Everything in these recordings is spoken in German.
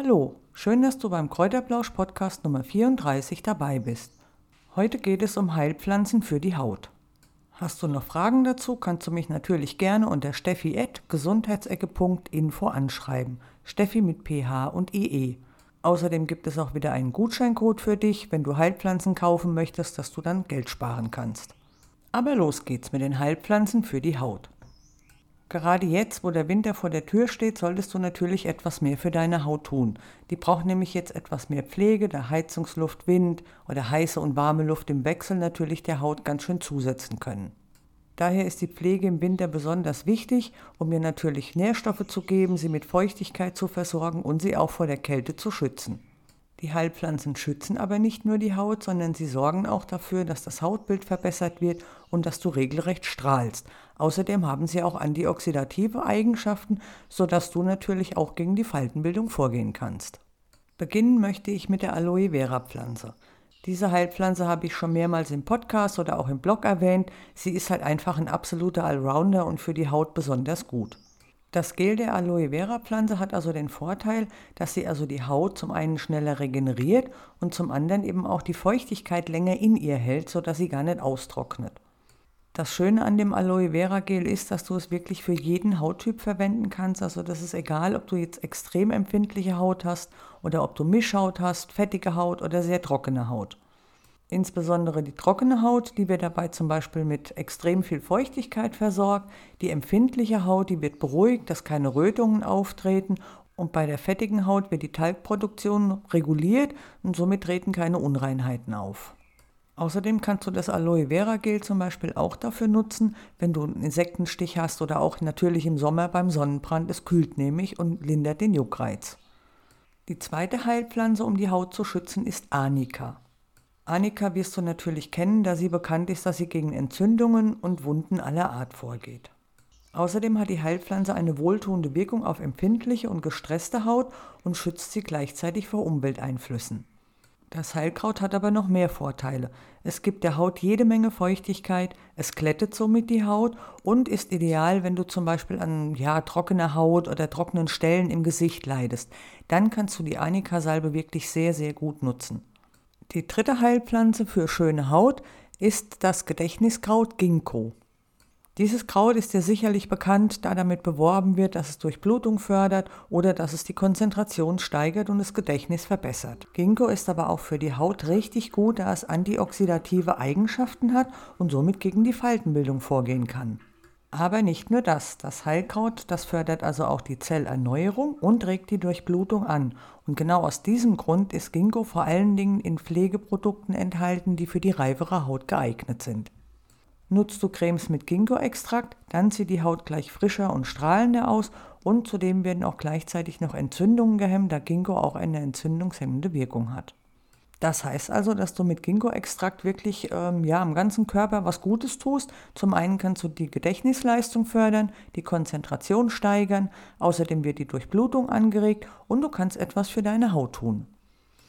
Hallo, schön, dass du beim Kräuterblausch Podcast Nummer 34 dabei bist. Heute geht es um Heilpflanzen für die Haut. Hast du noch Fragen dazu, kannst du mich natürlich gerne unter steffi.gesundheitsecke.info anschreiben. Steffi mit PH und IE. Außerdem gibt es auch wieder einen Gutscheincode für dich, wenn du Heilpflanzen kaufen möchtest, dass du dann Geld sparen kannst. Aber los geht's mit den Heilpflanzen für die Haut. Gerade jetzt, wo der Winter vor der Tür steht, solltest du natürlich etwas mehr für deine Haut tun. Die braucht nämlich jetzt etwas mehr Pflege, da Heizungsluft, Wind oder heiße und warme Luft im Wechsel natürlich der Haut ganz schön zusetzen können. Daher ist die Pflege im Winter besonders wichtig, um ihr natürlich Nährstoffe zu geben, sie mit Feuchtigkeit zu versorgen und sie auch vor der Kälte zu schützen. Die Heilpflanzen schützen aber nicht nur die Haut, sondern sie sorgen auch dafür, dass das Hautbild verbessert wird und dass du regelrecht strahlst. Außerdem haben sie auch antioxidative Eigenschaften, sodass du natürlich auch gegen die Faltenbildung vorgehen kannst. Beginnen möchte ich mit der Aloe Vera Pflanze. Diese Heilpflanze habe ich schon mehrmals im Podcast oder auch im Blog erwähnt. Sie ist halt einfach ein absoluter Allrounder und für die Haut besonders gut. Das Gel der Aloe Vera Pflanze hat also den Vorteil, dass sie also die Haut zum einen schneller regeneriert und zum anderen eben auch die Feuchtigkeit länger in ihr hält, sodass sie gar nicht austrocknet. Das Schöne an dem Aloe Vera Gel ist, dass du es wirklich für jeden Hauttyp verwenden kannst. Also das ist egal, ob du jetzt extrem empfindliche Haut hast oder ob du Mischhaut hast, fettige Haut oder sehr trockene Haut. Insbesondere die trockene Haut, die wird dabei zum Beispiel mit extrem viel Feuchtigkeit versorgt. Die empfindliche Haut, die wird beruhigt, dass keine Rötungen auftreten. Und bei der fettigen Haut wird die Talgproduktion reguliert und somit treten keine Unreinheiten auf. Außerdem kannst du das Aloe Vera Gel zum Beispiel auch dafür nutzen, wenn du einen Insektenstich hast oder auch natürlich im Sommer beim Sonnenbrand. Es kühlt nämlich und lindert den Juckreiz. Die zweite Heilpflanze, um die Haut zu schützen, ist Arnika. Annika wirst du natürlich kennen, da sie bekannt ist, dass sie gegen Entzündungen und Wunden aller Art vorgeht. Außerdem hat die Heilpflanze eine wohltuende Wirkung auf empfindliche und gestresste Haut und schützt sie gleichzeitig vor Umwelteinflüssen. Das Heilkraut hat aber noch mehr Vorteile. Es gibt der Haut jede Menge Feuchtigkeit, es glättet somit die Haut und ist ideal, wenn du zum Beispiel an ja, trockener Haut oder trockenen Stellen im Gesicht leidest. Dann kannst du die Annika-Salbe wirklich sehr, sehr gut nutzen. Die dritte Heilpflanze für schöne Haut ist das Gedächtniskraut Ginkgo. Dieses Kraut ist dir sicherlich bekannt, da damit beworben wird, dass es Durchblutung fördert oder dass es die Konzentration steigert und das Gedächtnis verbessert. Ginkgo ist aber auch für die Haut richtig gut, da es antioxidative Eigenschaften hat und somit gegen die Faltenbildung vorgehen kann. Aber nicht nur das. Das Heilkraut, das fördert also auch die Zellerneuerung und regt die Durchblutung an. Und genau aus diesem Grund ist Ginkgo vor allen Dingen in Pflegeprodukten enthalten, die für die reifere Haut geeignet sind. Nutzt du Cremes mit Ginkgo-Extrakt, dann sieht die Haut gleich frischer und strahlender aus und zudem werden auch gleichzeitig noch Entzündungen gehemmt, da Ginkgo auch eine entzündungshemmende Wirkung hat. Das heißt also, dass du mit Ginkgo-Extrakt wirklich ähm, ja, am ganzen Körper was Gutes tust. Zum einen kannst du die Gedächtnisleistung fördern, die Konzentration steigern, außerdem wird die Durchblutung angeregt und du kannst etwas für deine Haut tun.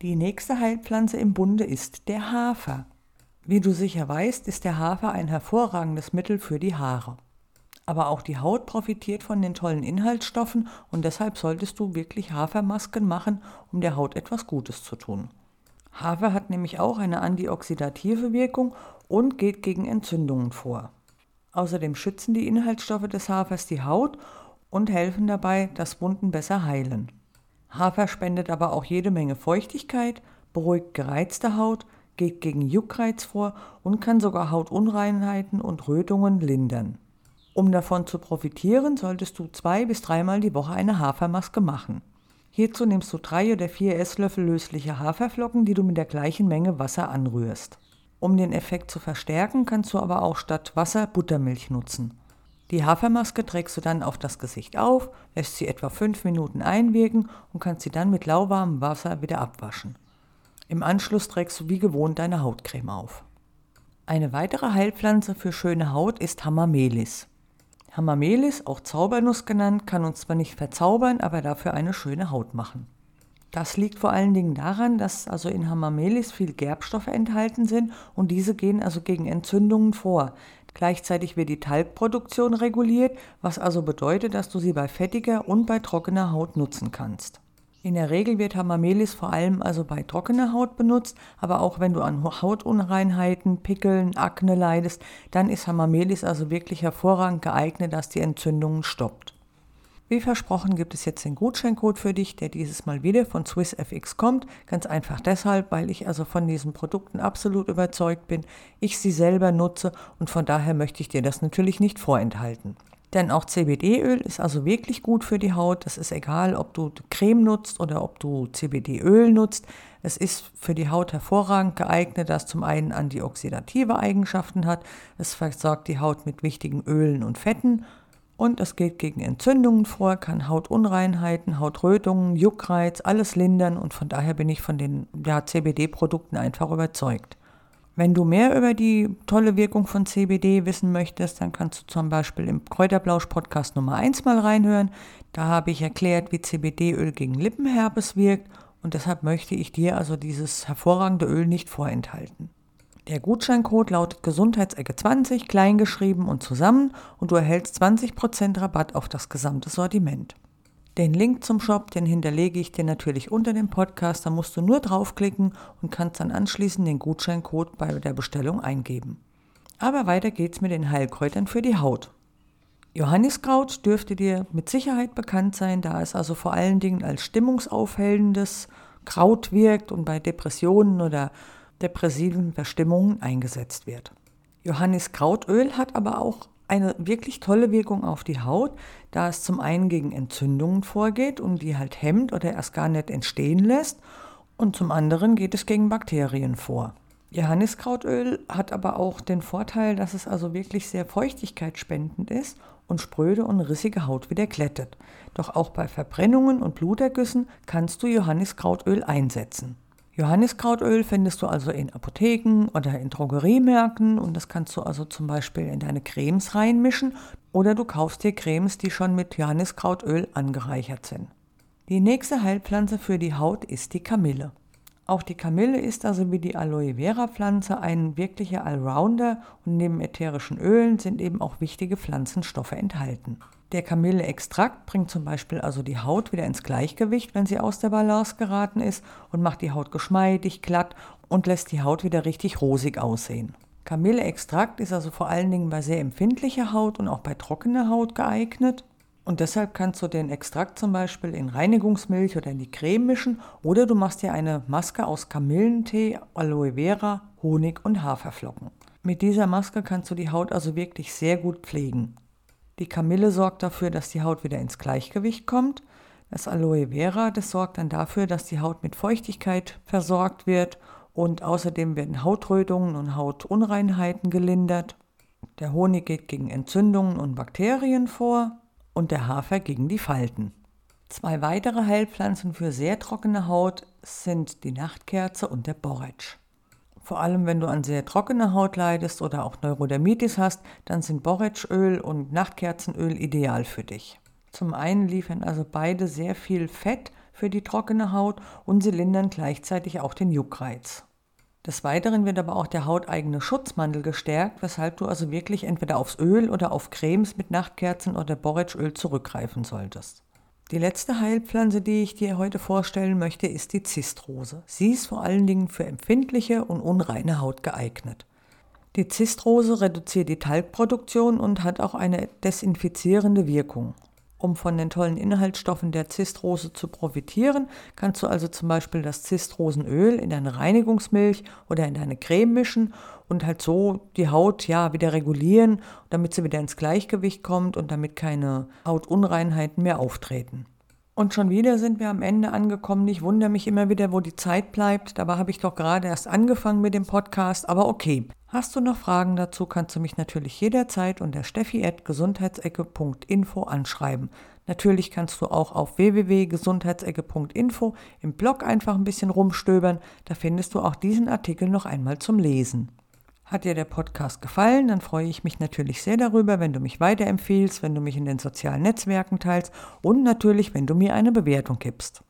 Die nächste Heilpflanze im Bunde ist der Hafer. Wie du sicher weißt, ist der Hafer ein hervorragendes Mittel für die Haare. Aber auch die Haut profitiert von den tollen Inhaltsstoffen und deshalb solltest du wirklich Hafermasken machen, um der Haut etwas Gutes zu tun. Hafer hat nämlich auch eine antioxidative Wirkung und geht gegen Entzündungen vor. Außerdem schützen die Inhaltsstoffe des Hafers die Haut und helfen dabei, dass Wunden besser heilen. Hafer spendet aber auch jede Menge Feuchtigkeit, beruhigt gereizte Haut, geht gegen Juckreiz vor und kann sogar Hautunreinheiten und Rötungen lindern. Um davon zu profitieren, solltest du zwei bis dreimal die Woche eine Hafermaske machen. Hierzu nimmst du drei oder vier Esslöffel lösliche Haferflocken, die du mit der gleichen Menge Wasser anrührst. Um den Effekt zu verstärken, kannst du aber auch statt Wasser Buttermilch nutzen. Die Hafermaske trägst du dann auf das Gesicht auf, lässt sie etwa fünf Minuten einwirken und kannst sie dann mit lauwarmem Wasser wieder abwaschen. Im Anschluss trägst du wie gewohnt deine Hautcreme auf. Eine weitere Heilpflanze für schöne Haut ist Hamamelis. Hamamelis, auch Zaubernuss genannt, kann uns zwar nicht verzaubern, aber dafür eine schöne Haut machen. Das liegt vor allen Dingen daran, dass also in Hamamelis viel Gerbstoffe enthalten sind und diese gehen also gegen Entzündungen vor. Gleichzeitig wird die Talgproduktion reguliert, was also bedeutet, dass du sie bei fettiger und bei trockener Haut nutzen kannst. In der Regel wird Hamamelis vor allem also bei trockener Haut benutzt, aber auch wenn du an Hautunreinheiten, Pickeln, Akne leidest, dann ist Hamamelis also wirklich hervorragend geeignet, dass die Entzündungen stoppt. Wie versprochen gibt es jetzt den Gutscheincode für dich, der dieses Mal wieder von SwissFX kommt. Ganz einfach deshalb, weil ich also von diesen Produkten absolut überzeugt bin, ich sie selber nutze und von daher möchte ich dir das natürlich nicht vorenthalten. Denn auch CBD-Öl ist also wirklich gut für die Haut. Das ist egal, ob du Creme nutzt oder ob du CBD-Öl nutzt. Es ist für die Haut hervorragend geeignet, das zum einen antioxidative Eigenschaften hat. Es versorgt die Haut mit wichtigen Ölen und Fetten und es geht gegen Entzündungen vor, kann Hautunreinheiten, Hautrötungen, Juckreiz, alles lindern und von daher bin ich von den ja, CBD-Produkten einfach überzeugt. Wenn du mehr über die tolle Wirkung von CBD wissen möchtest, dann kannst du zum Beispiel im Kräuterblausch-Podcast Nummer 1 mal reinhören. Da habe ich erklärt, wie CBD-Öl gegen Lippenherpes wirkt und deshalb möchte ich dir also dieses hervorragende Öl nicht vorenthalten. Der Gutscheincode lautet Gesundheitsecke 20, kleingeschrieben und zusammen und du erhältst 20% Rabatt auf das gesamte Sortiment. Den Link zum Shop, den hinterlege ich dir natürlich unter dem Podcast, da musst du nur draufklicken und kannst dann anschließend den Gutscheincode bei der Bestellung eingeben. Aber weiter geht's mit den Heilkräutern für die Haut. Johanniskraut dürfte dir mit Sicherheit bekannt sein, da es also vor allen Dingen als stimmungsaufhellendes Kraut wirkt und bei Depressionen oder depressiven Verstimmungen eingesetzt wird. Johanniskrautöl hat aber auch eine wirklich tolle Wirkung auf die Haut, da es zum einen gegen Entzündungen vorgeht und die halt hemmt oder erst gar nicht entstehen lässt und zum anderen geht es gegen Bakterien vor. Johanniskrautöl hat aber auch den Vorteil, dass es also wirklich sehr feuchtigkeitsspendend ist und spröde und rissige Haut wieder glättet. Doch auch bei Verbrennungen und Blutergüssen kannst du Johanniskrautöl einsetzen. Johanniskrautöl findest du also in Apotheken oder in Drogeriemärkten und das kannst du also zum Beispiel in deine Cremes reinmischen oder du kaufst dir Cremes, die schon mit Johanniskrautöl angereichert sind. Die nächste Heilpflanze für die Haut ist die Kamille. Auch die Kamille ist also wie die Aloe Vera Pflanze ein wirklicher Allrounder und neben ätherischen Ölen sind eben auch wichtige Pflanzenstoffe enthalten. Der Kamille-Extrakt bringt zum Beispiel also die Haut wieder ins Gleichgewicht, wenn sie aus der Balance geraten ist und macht die Haut geschmeidig, glatt und lässt die Haut wieder richtig rosig aussehen. Kamille-Extrakt ist also vor allen Dingen bei sehr empfindlicher Haut und auch bei trockener Haut geeignet. Und deshalb kannst du den Extrakt zum Beispiel in Reinigungsmilch oder in die Creme mischen oder du machst dir eine Maske aus Kamillentee, Aloe Vera, Honig und Haferflocken. Mit dieser Maske kannst du die Haut also wirklich sehr gut pflegen. Die Kamille sorgt dafür, dass die Haut wieder ins Gleichgewicht kommt. Das Aloe Vera, das sorgt dann dafür, dass die Haut mit Feuchtigkeit versorgt wird und außerdem werden Hautrötungen und Hautunreinheiten gelindert. Der Honig geht gegen Entzündungen und Bakterien vor und der Hafer gegen die Falten. Zwei weitere Heilpflanzen für sehr trockene Haut sind die Nachtkerze und der Borretsch. Vor allem, wenn du an sehr trockener Haut leidest oder auch Neurodermitis hast, dann sind Borretschöl und Nachtkerzenöl ideal für dich. Zum einen liefern also beide sehr viel Fett für die trockene Haut und sie lindern gleichzeitig auch den Juckreiz. Des Weiteren wird aber auch der hauteigene Schutzmantel gestärkt, weshalb du also wirklich entweder aufs Öl oder auf Cremes mit Nachtkerzen oder Borretschöl zurückgreifen solltest. Die letzte Heilpflanze, die ich dir heute vorstellen möchte, ist die Zistrose. Sie ist vor allen Dingen für empfindliche und unreine Haut geeignet. Die Zistrose reduziert die Talgproduktion und hat auch eine desinfizierende Wirkung. Um von den tollen Inhaltsstoffen der Zistrose zu profitieren, kannst du also zum Beispiel das Zistrosenöl in deine Reinigungsmilch oder in deine Creme mischen und halt so die Haut ja wieder regulieren, damit sie wieder ins Gleichgewicht kommt und damit keine Hautunreinheiten mehr auftreten. Und schon wieder sind wir am Ende angekommen. Ich wundere mich immer wieder, wo die Zeit bleibt. Dabei habe ich doch gerade erst angefangen mit dem Podcast, aber okay. Hast du noch Fragen dazu, kannst du mich natürlich jederzeit unter steffi.gesundheitsecke.info anschreiben. Natürlich kannst du auch auf www.gesundheitsecke.info im Blog einfach ein bisschen rumstöbern. Da findest du auch diesen Artikel noch einmal zum Lesen. Hat dir der Podcast gefallen, dann freue ich mich natürlich sehr darüber, wenn du mich weiterempfiehlst, wenn du mich in den sozialen Netzwerken teilst und natürlich, wenn du mir eine Bewertung gibst.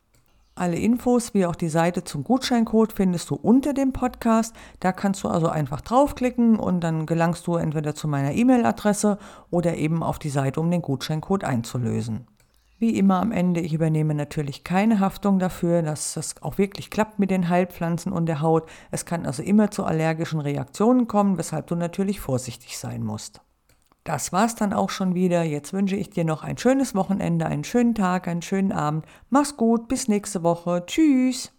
Alle Infos wie auch die Seite zum Gutscheincode findest du unter dem Podcast. Da kannst du also einfach draufklicken und dann gelangst du entweder zu meiner E-Mail-Adresse oder eben auf die Seite, um den Gutscheincode einzulösen. Wie immer am Ende, ich übernehme natürlich keine Haftung dafür, dass das auch wirklich klappt mit den Heilpflanzen und der Haut. Es kann also immer zu allergischen Reaktionen kommen, weshalb du natürlich vorsichtig sein musst. Das war's dann auch schon wieder. Jetzt wünsche ich dir noch ein schönes Wochenende, einen schönen Tag, einen schönen Abend. Mach's gut, bis nächste Woche. Tschüss.